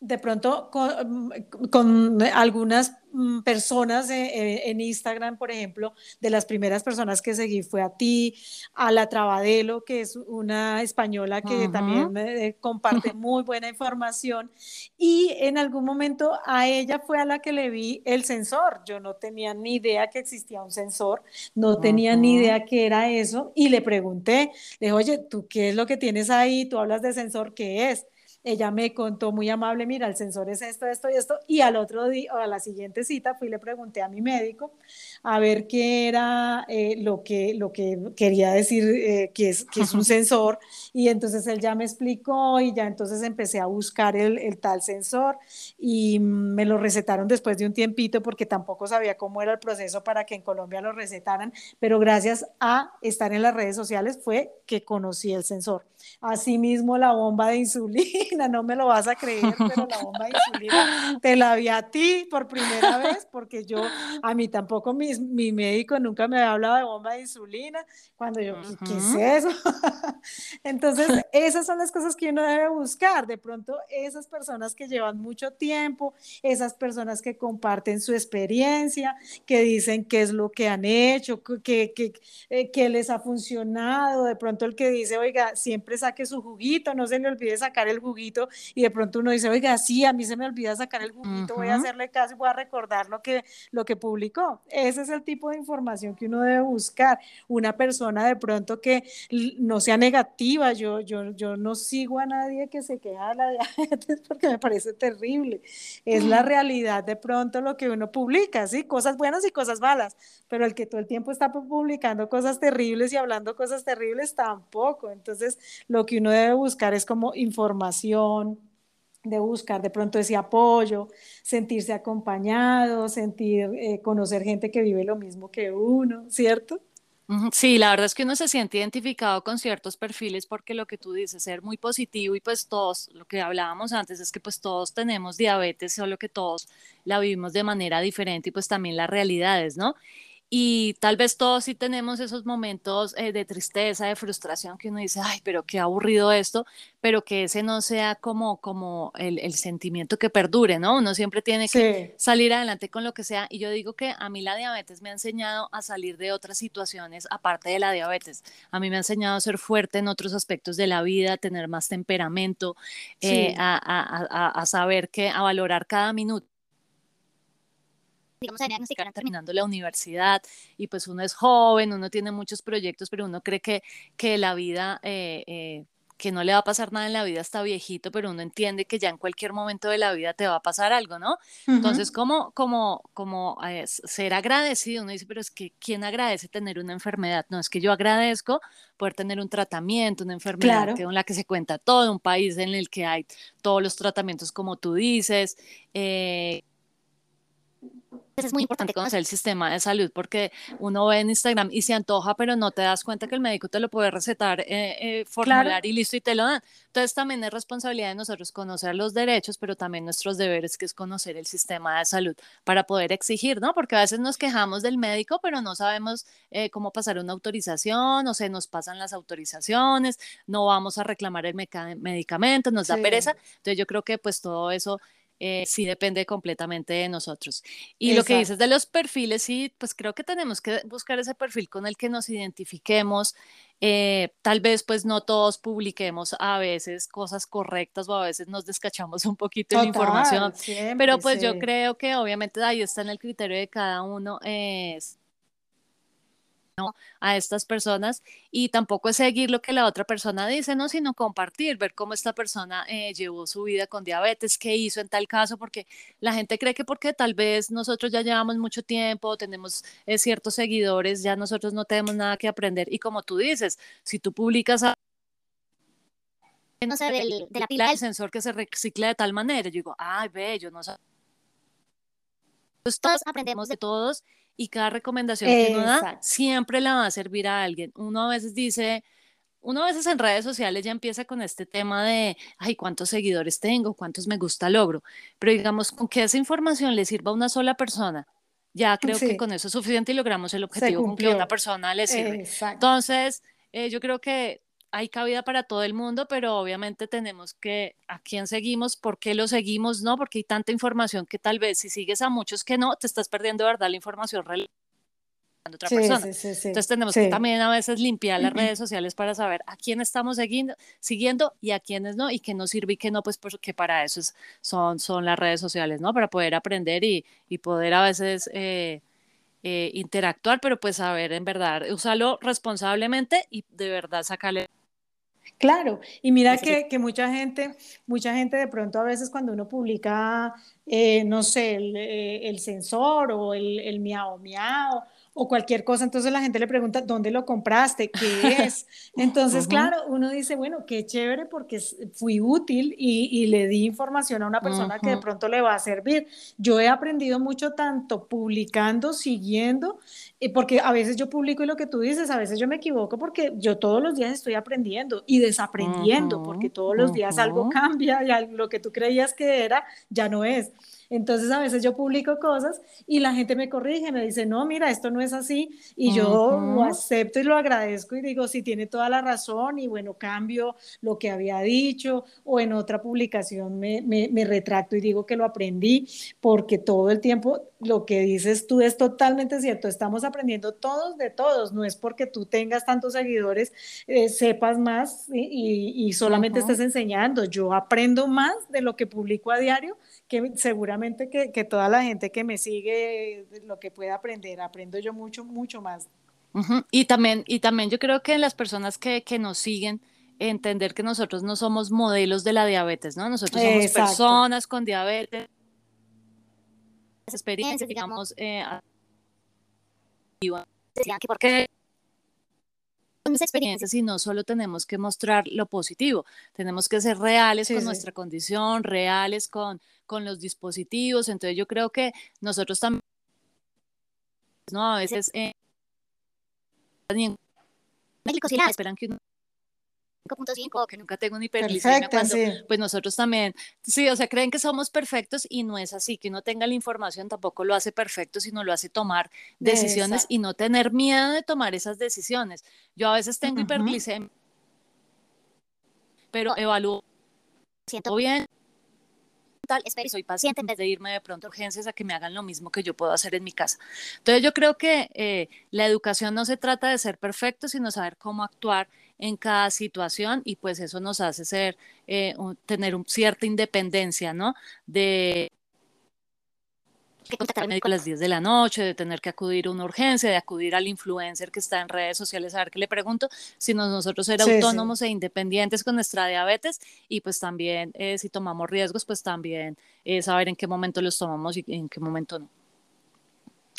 de pronto con, algunas mm, personas en Instagram, por ejemplo, de las primeras personas que seguí fue a ti, a la Trabadelo, que es una española que también me comparte muy buena información, y en algún momento a ella fue a la que le vi el sensor. Yo no tenía ni idea que existía un sensor, no tenía ni idea que era eso, y le pregunté, le dije, oye, ¿tú qué es lo que tienes ahí? Tú hablas de sensor, ¿qué es? Ella me contó muy amable, mira, el sensor es esto, esto y esto. Y al otro día, o a la siguiente cita, fui y le pregunté a mi médico a ver qué era eh, lo, que, lo que quería decir eh, que, es, que es un sensor. Y entonces él ya me explicó y ya entonces empecé a buscar el, el tal sensor y me lo recetaron después de un tiempito porque tampoco sabía cómo era el proceso para que en Colombia lo recetaran. Pero gracias a estar en las redes sociales fue que conocí el sensor. Asimismo, la bomba de insulina, no me lo vas a creer, pero la bomba de insulina te la vi a ti por primera vez, porque yo, a mí tampoco mi, mi médico nunca me había hablado de bomba de insulina, cuando yo, ¿qué es eso? Entonces, esas son las cosas que uno debe buscar. De pronto, esas personas que llevan mucho tiempo, esas personas que comparten su experiencia, que dicen qué es lo que han hecho, qué, qué, eh, qué les ha funcionado, de pronto el que dice, oiga, siempre saque su juguito, no se le olvide sacar el juguito y de pronto uno dice, oiga, sí, a mí se me olvida sacar el juguito, voy a hacerle caso y voy a recordar lo que, lo que publicó. Ese es el tipo de información que uno debe buscar. Una persona de pronto que no sea negativa, yo, yo, yo no sigo a nadie que se queja de la diabetes porque me parece terrible. Es la realidad de pronto lo que uno publica, ¿sí? Cosas buenas y cosas malas, pero el que todo el tiempo está publicando cosas terribles y hablando cosas terribles tampoco. Entonces, lo que uno debe buscar es como información, de buscar de pronto ese apoyo, sentirse acompañado, sentir, eh, conocer gente que vive lo mismo que uno, ¿cierto?
Sí, la verdad es que uno se siente identificado con ciertos perfiles porque lo que tú dices, ser muy positivo y pues todos, lo que hablábamos antes es que pues todos tenemos diabetes, solo que todos la vivimos de manera diferente y pues también las realidades, ¿no? Y tal vez todos sí tenemos esos momentos eh, de tristeza, de frustración, que uno dice, ay, pero qué aburrido esto, pero que ese no sea como, como el, el sentimiento que perdure, ¿no? Uno siempre tiene que salir adelante con lo que sea. Y yo digo que a mí la diabetes me ha enseñado a salir de otras situaciones aparte de la diabetes. A mí me ha enseñado a ser fuerte en otros aspectos de la vida, a tener más temperamento, eh, a, a, a, a saber que, a valorar cada minuto digamos, terminando la universidad y pues uno es joven, uno tiene muchos proyectos, pero uno cree que, que la vida, eh, eh, que no le va a pasar nada en la vida hasta viejito, pero uno entiende que ya en cualquier momento de la vida te va a pasar algo, ¿no? Entonces, como, como, como eh, ser agradecido, uno dice, pero es que ¿quién agradece tener una enfermedad? No, es que yo agradezco poder tener un tratamiento, una enfermedad con la que se cuenta todo, un país en el que hay todos los tratamientos como tú dices. Eh, es muy importante conocer el sistema de salud porque uno ve en Instagram y se antoja, pero no te das cuenta que el médico te lo puede recetar, eh, eh, formular y listo y te lo dan. Entonces también es responsabilidad de nosotros conocer los derechos, pero también nuestros deberes, que es conocer el sistema de salud para poder exigir, ¿no? Porque a veces nos quejamos del médico, pero no sabemos eh, cómo pasar una autorización o se nos pasan las autorizaciones, no vamos a reclamar el medicamento, nos da pereza. Entonces yo creo que pues todo eso eh, sí depende completamente de nosotros. Y lo que dices de los perfiles, sí, pues creo que tenemos que buscar ese perfil con el que nos identifiquemos. Eh, tal vez pues no todos publiquemos a veces cosas correctas o a veces nos descachamos un poquito de la información, pero pues yo creo que obviamente ahí está en el criterio de cada uno. es a estas personas y tampoco es seguir lo que la otra persona dice, no, sino compartir, ver cómo esta persona eh, llevó su vida con diabetes, qué hizo en tal caso, porque la gente cree que porque tal vez nosotros ya llevamos mucho tiempo, tenemos eh, ciertos seguidores, ya nosotros no tenemos nada que aprender y como tú dices, si tú publicas a no sé, de la pila del sensor que se recicla de tal manera. Yo digo, ay, ve, yo no sé. todos aprendemos de todos y cada recomendación que uno da siempre la va a servir a alguien. Uno a veces dice, uno a veces en redes sociales ya empieza con este tema de, ay, cuántos seguidores tengo, cuántos me gusta logro, pero digamos, con que esa información le sirva a una sola persona, ya creo que con eso es suficiente y logramos el objetivo con que una persona le sirve. Entonces, eh, yo creo que hay cabida para todo el mundo, pero obviamente tenemos que a quién seguimos, por qué lo seguimos, ¿no? Porque hay tanta información que tal vez si sigues a muchos que no, te estás perdiendo, ¿verdad? La información relevante de otra persona. Entonces tenemos que también a veces limpiar las redes sociales para saber a quién estamos siguiendo, siguiendo y a quiénes no, y qué nos sirve y qué no, pues porque para eso son, son las redes sociales, ¿no? Para poder aprender y, y poder a veces... Eh, eh, interactuar, pero pues saber en verdad, usarlo responsablemente y de verdad sacarle
Claro, y mira que, que, mucha gente, mucha gente de pronto a veces cuando uno publica, eh, no sé, el, eh, el, sensor o el, el miau miau o cualquier cosa, entonces la gente le pregunta, ¿dónde lo compraste? ¿Qué es? Entonces, claro, uno dice, bueno, qué chévere porque fui útil y, y le di información a una persona que de pronto le va a servir. Yo he aprendido mucho tanto publicando, siguiendo, eh, porque a veces yo publico y lo que tú dices, a veces yo me equivoco porque yo todos los días estoy aprendiendo y desaprendiendo, porque todos los días algo cambia y lo que tú creías que era ya no es. Entonces a veces yo publico cosas y la gente me corrige, me dice, no, mira, esto no es así. Y yo lo acepto y lo agradezco y digo, sí, tiene toda la razón y bueno, cambio lo que había dicho o en otra publicación me, me, retracto y digo que lo aprendí porque todo el tiempo lo que dices tú es totalmente cierto. Estamos aprendiendo todos de todos. No es porque tú tengas tantos seguidores, eh, sepas más y, y, solamente estés enseñando. Yo aprendo más de lo que publico a diario que seguramente que, que, toda la gente que me sigue, lo que pueda aprender, aprendo yo mucho, mucho más.
Y también, y también yo creo que las personas que, que nos siguen, entender que nosotros no somos modelos de la diabetes, ¿no? Nosotros somos personas con diabetes, experiencias, digamos, eh, que porque experiencias y no solo tenemos que mostrar lo positivo, tenemos que ser reales con nuestra condición, reales con, con los dispositivos. Entonces yo creo que nosotros también, ¿no? A veces... Eh, esperan que 5.5 o que nunca tengo una hiperglicemia cuando pues nosotros también, sí, o sea, creen que somos perfectos y no es así, que uno tenga la información tampoco lo hace perfecto, sino lo hace tomar decisiones y no tener miedo de tomar esas decisiones. Yo a veces tengo hiperglicemia, pero evalúo, siento bien, espero soy paciente en vez de irme de pronto a urgencias a que me hagan lo mismo que yo puedo hacer en mi casa. Entonces yo creo que eh, la educación no se trata de ser perfecto, sino saber cómo actuar en cada situación y pues eso nos hace ser, eh, tener cierta independencia, ¿no? De que contactar al médico a las 10 de la noche, de tener que acudir a una urgencia, de acudir al influencer que está en redes sociales a ver qué le pregunto, sino nosotros ser autónomos e independientes con nuestra diabetes y pues también eh, si tomamos riesgos, pues también eh, saber en qué momento los tomamos y en qué momento no.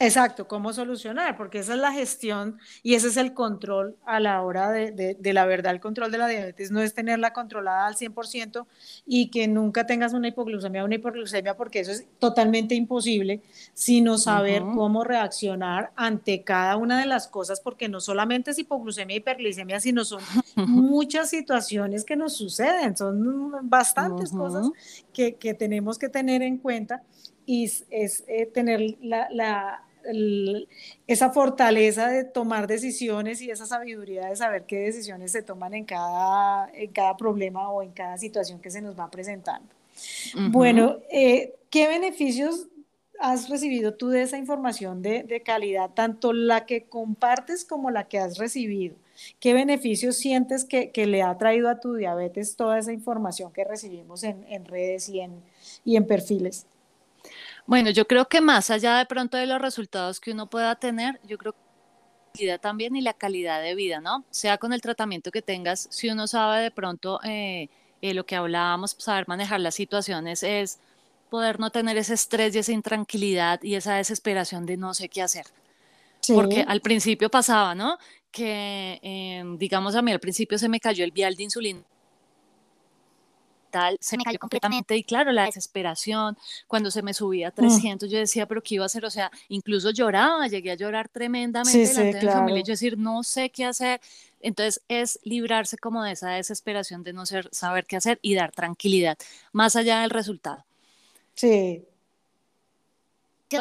Exacto, cómo solucionar, porque esa es la gestión y ese es el control a la hora de, la verdad. El control de la diabetes no es tenerla controlada al 100% y que nunca tengas una hipoglucemia o una hiperglucemia, porque eso es totalmente imposible, sino saber cómo reaccionar ante cada una de las cosas, porque no solamente es hipoglucemia y hiperglicemia, sino son muchas situaciones que nos suceden, son bastantes cosas que, tenemos que tener en cuenta y es, eh, tener la esa fortaleza de tomar decisiones y esa sabiduría de saber qué decisiones se toman en cada, en cada problema o en cada situación que se nos va presentando. Bueno, eh, ¿qué beneficios has recibido tú de esa información de, de, calidad, tanto la que compartes como la que has recibido? ¿Qué beneficios sientes que, que le ha traído a tu diabetes toda esa información que recibimos en, en redes y en, y en perfiles?
Bueno, yo creo que más allá de pronto de los resultados que uno pueda tener, yo creo que la también y la calidad de vida, ¿no? Sea con el tratamiento que tengas, si uno sabe de pronto eh, eh, lo que hablábamos, saber manejar las situaciones es poder no tener ese estrés y esa intranquilidad y esa desesperación de no sé qué hacer. Porque al principio pasaba, ¿no? Que, em, digamos, a mí al principio se me cayó el vial de insulina se me cayó completamente y claro, la desesperación, cuando se me subía a 300, mm. yo decía, pero ¿qué iba a hacer? O sea, incluso lloraba, llegué a llorar tremendamente delante de mi familia, yo decir, no sé qué hacer. Entonces es librarse como de esa desesperación de no ser, saber qué hacer y dar tranquilidad, más allá del resultado.
Sí.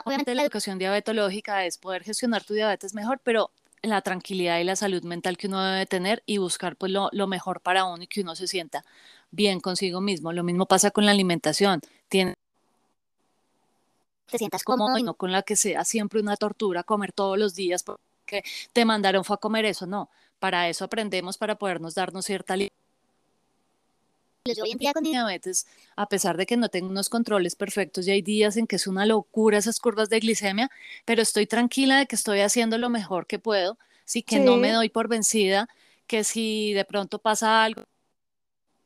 Obviamente la educación diabetológica es poder gestionar tu diabetes mejor, pero la tranquilidad y la salud mental que uno debe tener y buscar pues lo, lo mejor para uno y que uno se sienta bien consigo mismo. Lo mismo pasa con la alimentación. te sientas cómodo y no con la que sea siempre una tortura comer todos los días porque te mandaron fue a comer eso. No, para eso aprendemos para podernos darnos cierta libertad. Yo hoy en día con diabetes, a pesar de que no tengo unos controles perfectos y hay días en que es una locura esas curvas de glicemia, pero estoy tranquila de que estoy haciendo lo mejor que puedo, sí que no me doy por vencida, que si de pronto pasa algo,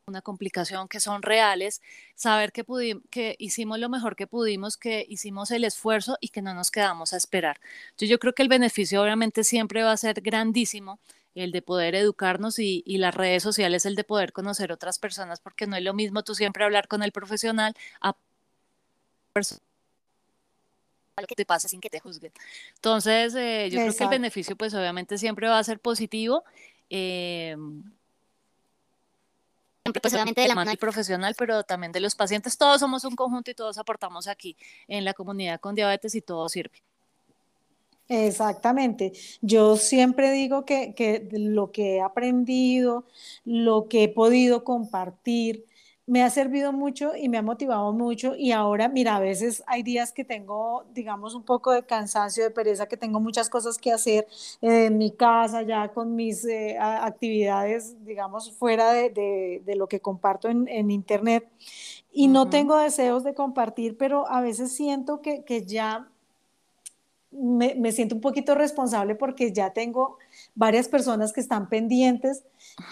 una complicación que son reales, saber que, que hicimos lo mejor que pudimos, que hicimos el esfuerzo y que no nos quedamos a esperar. Yo, yo creo que el beneficio obviamente siempre va a ser grandísimo, el de poder educarnos y, y, las redes sociales, el de poder conocer otras personas, porque no es lo mismo tú siempre hablar con el profesional a lo que te pasa sin que te juzguen. Entonces, eh, yo creo que el beneficio, pues obviamente siempre va a ser positivo. Eh, pues obviamente de la mano del profesional, pero también de los pacientes. Todos somos un conjunto y todos aportamos aquí en la comunidad con diabetes y todo sirve.
Exactamente. Yo siempre digo que, que lo que he aprendido, lo que he podido compartir, me ha servido mucho y me ha motivado mucho y ahora, mira, a veces hay días que tengo, digamos, un poco de cansancio, de pereza, que tengo muchas cosas que hacer en mi casa, ya con mis eh, actividades, digamos, fuera de, lo que comparto en, Internet y no tengo deseos de compartir, pero a veces siento que, ya me, me siento un poquito responsable porque ya tengo varias personas que están pendientes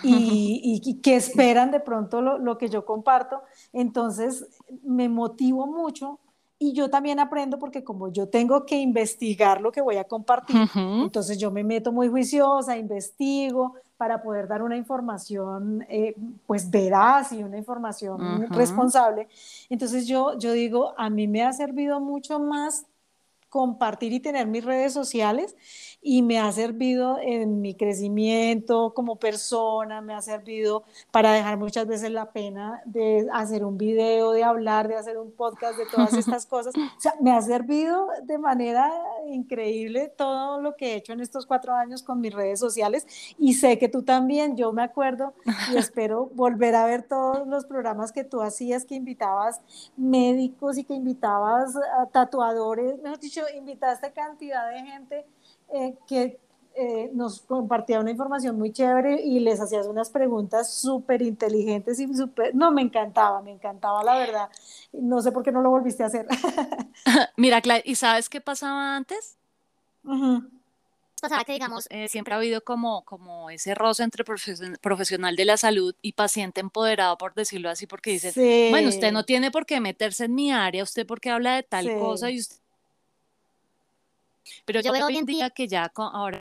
y, que esperan de pronto lo, que yo comparto. Entonces me motivo mucho y yo también aprendo porque como yo tengo que investigar lo que voy a compartir, entonces yo me meto muy juiciosa, investigo para poder dar una información eh, pues veraz y una información responsable. Entonces yo, yo digo, a mí me ha servido mucho más compartir y tener mis redes sociales y me ha servido en mi crecimiento como persona, me ha servido para dejar muchas veces la pena de hacer un video, de hablar, de hacer un podcast, de todas estas cosas. O sea, me ha servido de manera increíble todo lo que he hecho en estos cuatro años con mis redes sociales y sé que tú también, yo me acuerdo y espero volver a ver todos los programas que tú hacías, que invitabas médicos y que invitabas a tatuadores, mejor dicho, invitaste cantidad de gente eh, que eh, nos compartía una información muy chévere y les hacías unas preguntas súper inteligentes y súper, no, me encantaba, me encantaba la verdad. No sé por qué no lo volviste a hacer.
Mira, Clara, ¿y sabes qué pasaba antes? Pasaba que, digamos, eh, siempre ha habido como, como ese roce entre profesional de la salud y paciente empoderado, por decirlo así, porque dicen, bueno, usted no tiene por qué meterse en mi área, usted porque habla de tal cosa y usted... Pero yo veo hoy en día que ya con, ahora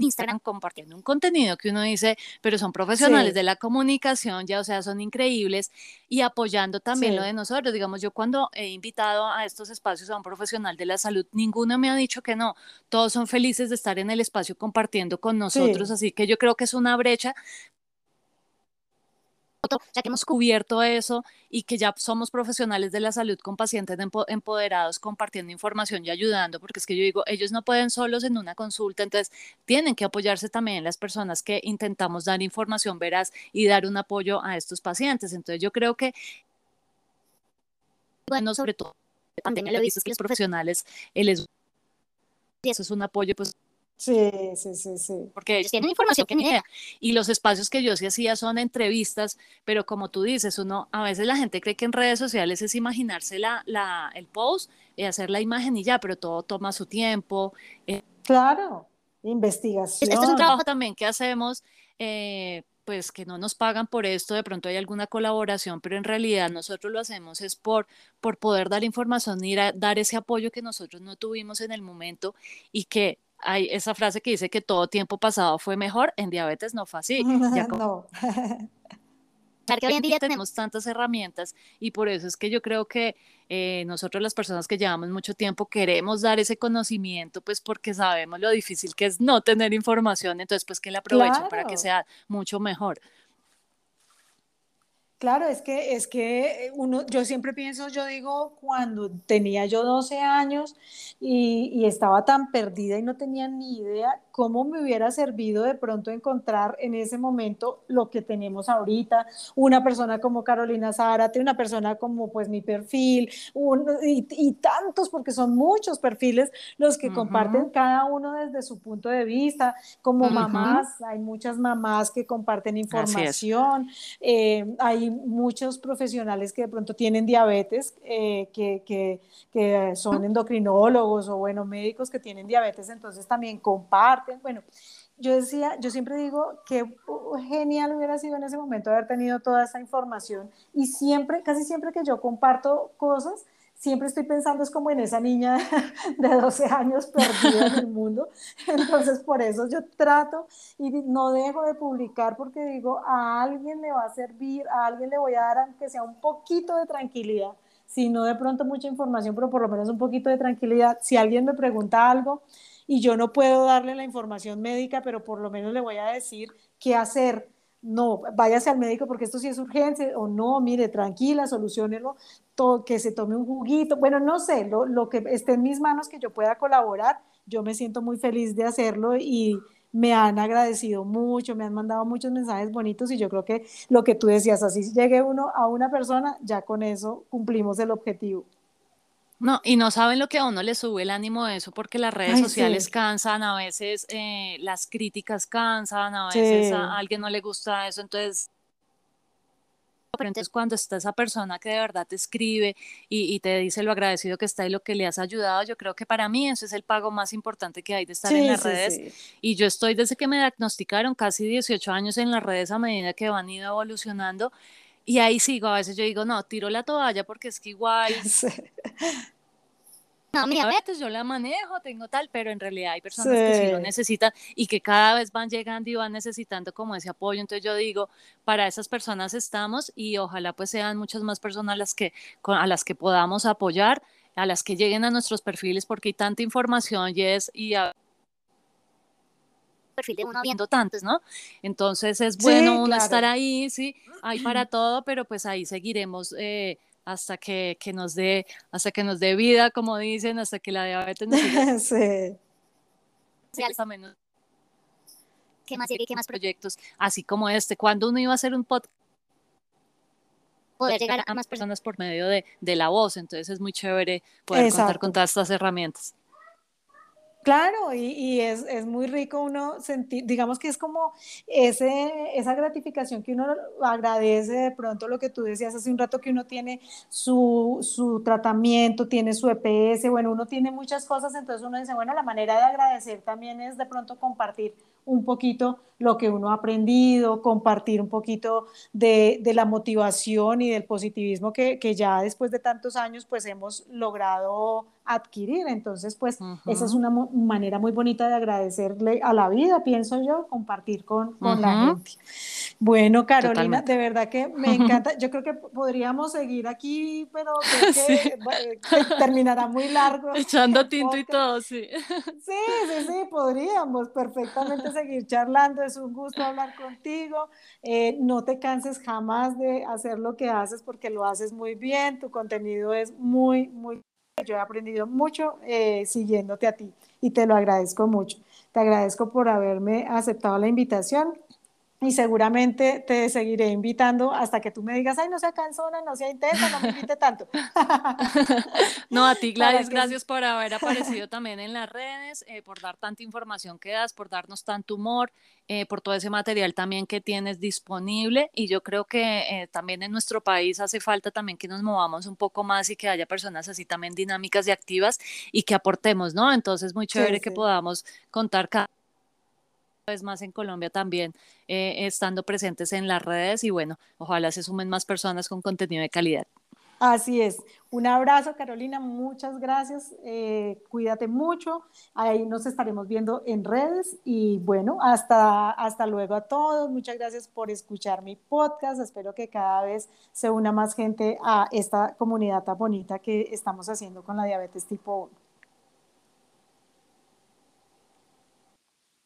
Instagram compartiendo un contenido que uno dice, pero son profesionales de la comunicación, ya, o sea, son increíbles y apoyando también lo de nosotros. Digamos, yo cuando he invitado a estos espacios a un profesional de la salud, ninguno me ha dicho que no. Todos son felices de estar en el espacio compartiendo con nosotros, así que yo creo que es una brecha ya que hemos cubierto eso y que ya somos profesionales de la salud con pacientes empoderados compartiendo información y ayudando, porque es que yo digo, ellos no pueden solos en una consulta, entonces tienen que apoyarse también las personas que intentamos dar información veraz y dar un apoyo a estos pacientes. Entonces yo creo que, bueno, sobre todo, pandemia lo dices que los profesionales, les, y eso es un apoyo pues
Sí, sí, sí, sí.
Porque ellos tienen información que ni idea. Y los espacios que yo sí hacía son entrevistas, pero como tú dices, uno, a veces la gente cree que en redes sociales es imaginarse la, la, el post y hacer la imagen y ya, pero todo toma su tiempo.
Eh. claro, investigación.
Este es un trabajo también que hacemos, eh, pues que no nos pagan por esto, de pronto hay alguna colaboración, pero en realidad nosotros lo hacemos es por, por poder dar información y dar ese apoyo que nosotros no tuvimos en el momento y que hay esa frase que dice que todo tiempo pasado fue mejor, en diabetes no fue así. Ya no. que hoy en día tenemos tantas herramientas y por eso es que yo creo que eh, nosotros las personas que llevamos mucho tiempo queremos dar ese conocimiento, pues porque sabemos lo difícil que es no tener información, entonces pues que la aprovechen para que sea mucho mejor.
Claro, es que, es que eh, uno, yo siempre pienso, yo digo, cuando tenía yo 12 años y, y, estaba tan perdida y no tenía ni idea cómo me hubiera servido de pronto encontrar en ese momento lo que tenemos ahorita, una persona como Carolina Zárate, una persona como pues mi perfil, y, tantos, porque son muchos perfiles los que comparten cada uno desde su punto de vista, como mamás, hay muchas mamás que comparten información, eh, hay muchos profesionales que de pronto tienen diabetes, eh, que, que, que son endocrinólogos o bueno, médicos que tienen diabetes, entonces también comparten. Bueno, yo decía, yo siempre digo que uh, genial hubiera sido en ese momento haber tenido toda esa información y siempre, casi siempre que yo comparto cosas, siempre estoy pensando es como en esa niña de 12 años perdida en el mundo. Entonces, por eso yo trato y no dejo de publicar porque digo, a alguien le va a servir, a alguien le voy a dar aunque sea un poquito de tranquilidad, si no de pronto mucha información, pero por lo menos un poquito de tranquilidad. Si alguien me pregunta algo, y yo no puedo darle la información médica, pero por lo menos le voy a decir qué hacer. No, váyase al médico porque esto sí es urgencia, o no, mire, tranquila, solucionenlo, todo, que se tome un juguito. Bueno, no sé, lo, lo que esté en mis manos que yo pueda colaborar, yo me siento muy feliz de hacerlo y, me han agradecido mucho, me han mandado muchos mensajes bonitos y yo creo que lo que tú decías, así llegue uno a una persona, ya con eso cumplimos el objetivo.
No, y no saben lo que a uno le sube el ánimo de eso, porque las redes sociales cansan, a veces eh, las críticas cansan, a veces a, alguien no le gusta eso, entonces pero entonces cuando está esa persona que de verdad te escribe y, te dice lo agradecido que está y lo que le has ayudado, yo creo que para mí eso es el pago más importante que hay de estar en las redes. Y yo estoy desde que me diagnosticaron casi 18 años en las redes a medida que van ido evolucionando y ahí sigo, a veces yo digo, no, tiro la toalla porque es que igual... No, mi diabetes yo la manejo, tengo tal, pero en realidad hay personas que sí lo necesitan y que cada vez van llegando y van necesitando como ese apoyo. Entonces yo digo, para esas personas estamos y ojalá pues sean muchas más personas las que, a las que podamos apoyar a las que lleguen a nuestros perfiles porque hay tanta información y es y a perfil de uno viendo tantos, ¿no? Entonces es bueno uno estar ahí, sí, hay para todo, pero pues ahí seguiremos eh, hasta que, que, nos dé, hasta que nos dé vida, como dicen, hasta que la diabetes nos sí. sí. menos qué más llegue, qué más proyectos, así como este. Cuando uno iba a hacer un podcast, poder llegar a más personas por medio de, de la voz, entonces es muy chévere poder contar con todas estas herramientas.
Claro, y, es, es, muy rico uno sentir, digamos que es como ese, esa gratificación que uno agradece de pronto lo que tú decías hace un rato, que uno tiene su, su tratamiento, tiene su EPS, bueno, uno tiene muchas cosas, entonces uno dice, bueno, la manera de agradecer también es de pronto compartir un poquito lo que uno ha aprendido, compartir un poquito de, de la motivación y del positivismo que, que, ya después de tantos años pues hemos logrado adquirir. Entonces pues esa es una manera muy bonita de agradecerle a la vida, pienso yo, compartir con, con la gente. Bueno, Carolina, de verdad que me encanta. Yo creo que podríamos seguir aquí, pero creo que, terminará muy largo.
Echando tinto y todo, sí.
Sí, sí, sí, podríamos perfectamente seguir charlando, es un gusto hablar contigo, eh, no te canses jamás de hacer lo que haces porque lo haces muy bien, tu contenido es muy, muy... Yo he aprendido mucho eh, siguiéndote a ti y te lo agradezco mucho. Te agradezco por haberme aceptado la invitación y seguramente te seguiré invitando hasta que tú me digas, ay, no sea cansona, no sea intensa, no me invite tanto.
no, a ti, Gladys, gracias por haber aparecido también en las redes, eh, por dar tanta información que das, por darnos tanto humor, eh, por todo ese material también que tienes disponible. Y yo creo que eh, también en nuestro país hace falta también que nos movamos un poco más y que haya personas así también dinámicas y activas y que aportemos, ¿no? Entonces, muy chévere que podamos contar cada vez más en Colombia también eh, estando presentes en las redes y bueno, ojalá se sumen más personas con contenido de calidad.
Así es. Un abrazo, Carolina. Muchas gracias. Eh, cuídate mucho. Ahí nos estaremos viendo en redes. Y bueno, hasta, hasta luego a todos. Muchas gracias por escuchar mi podcast. Espero que cada vez se una más gente a esta comunidad tan bonita que estamos haciendo con la diabetes tipo 1.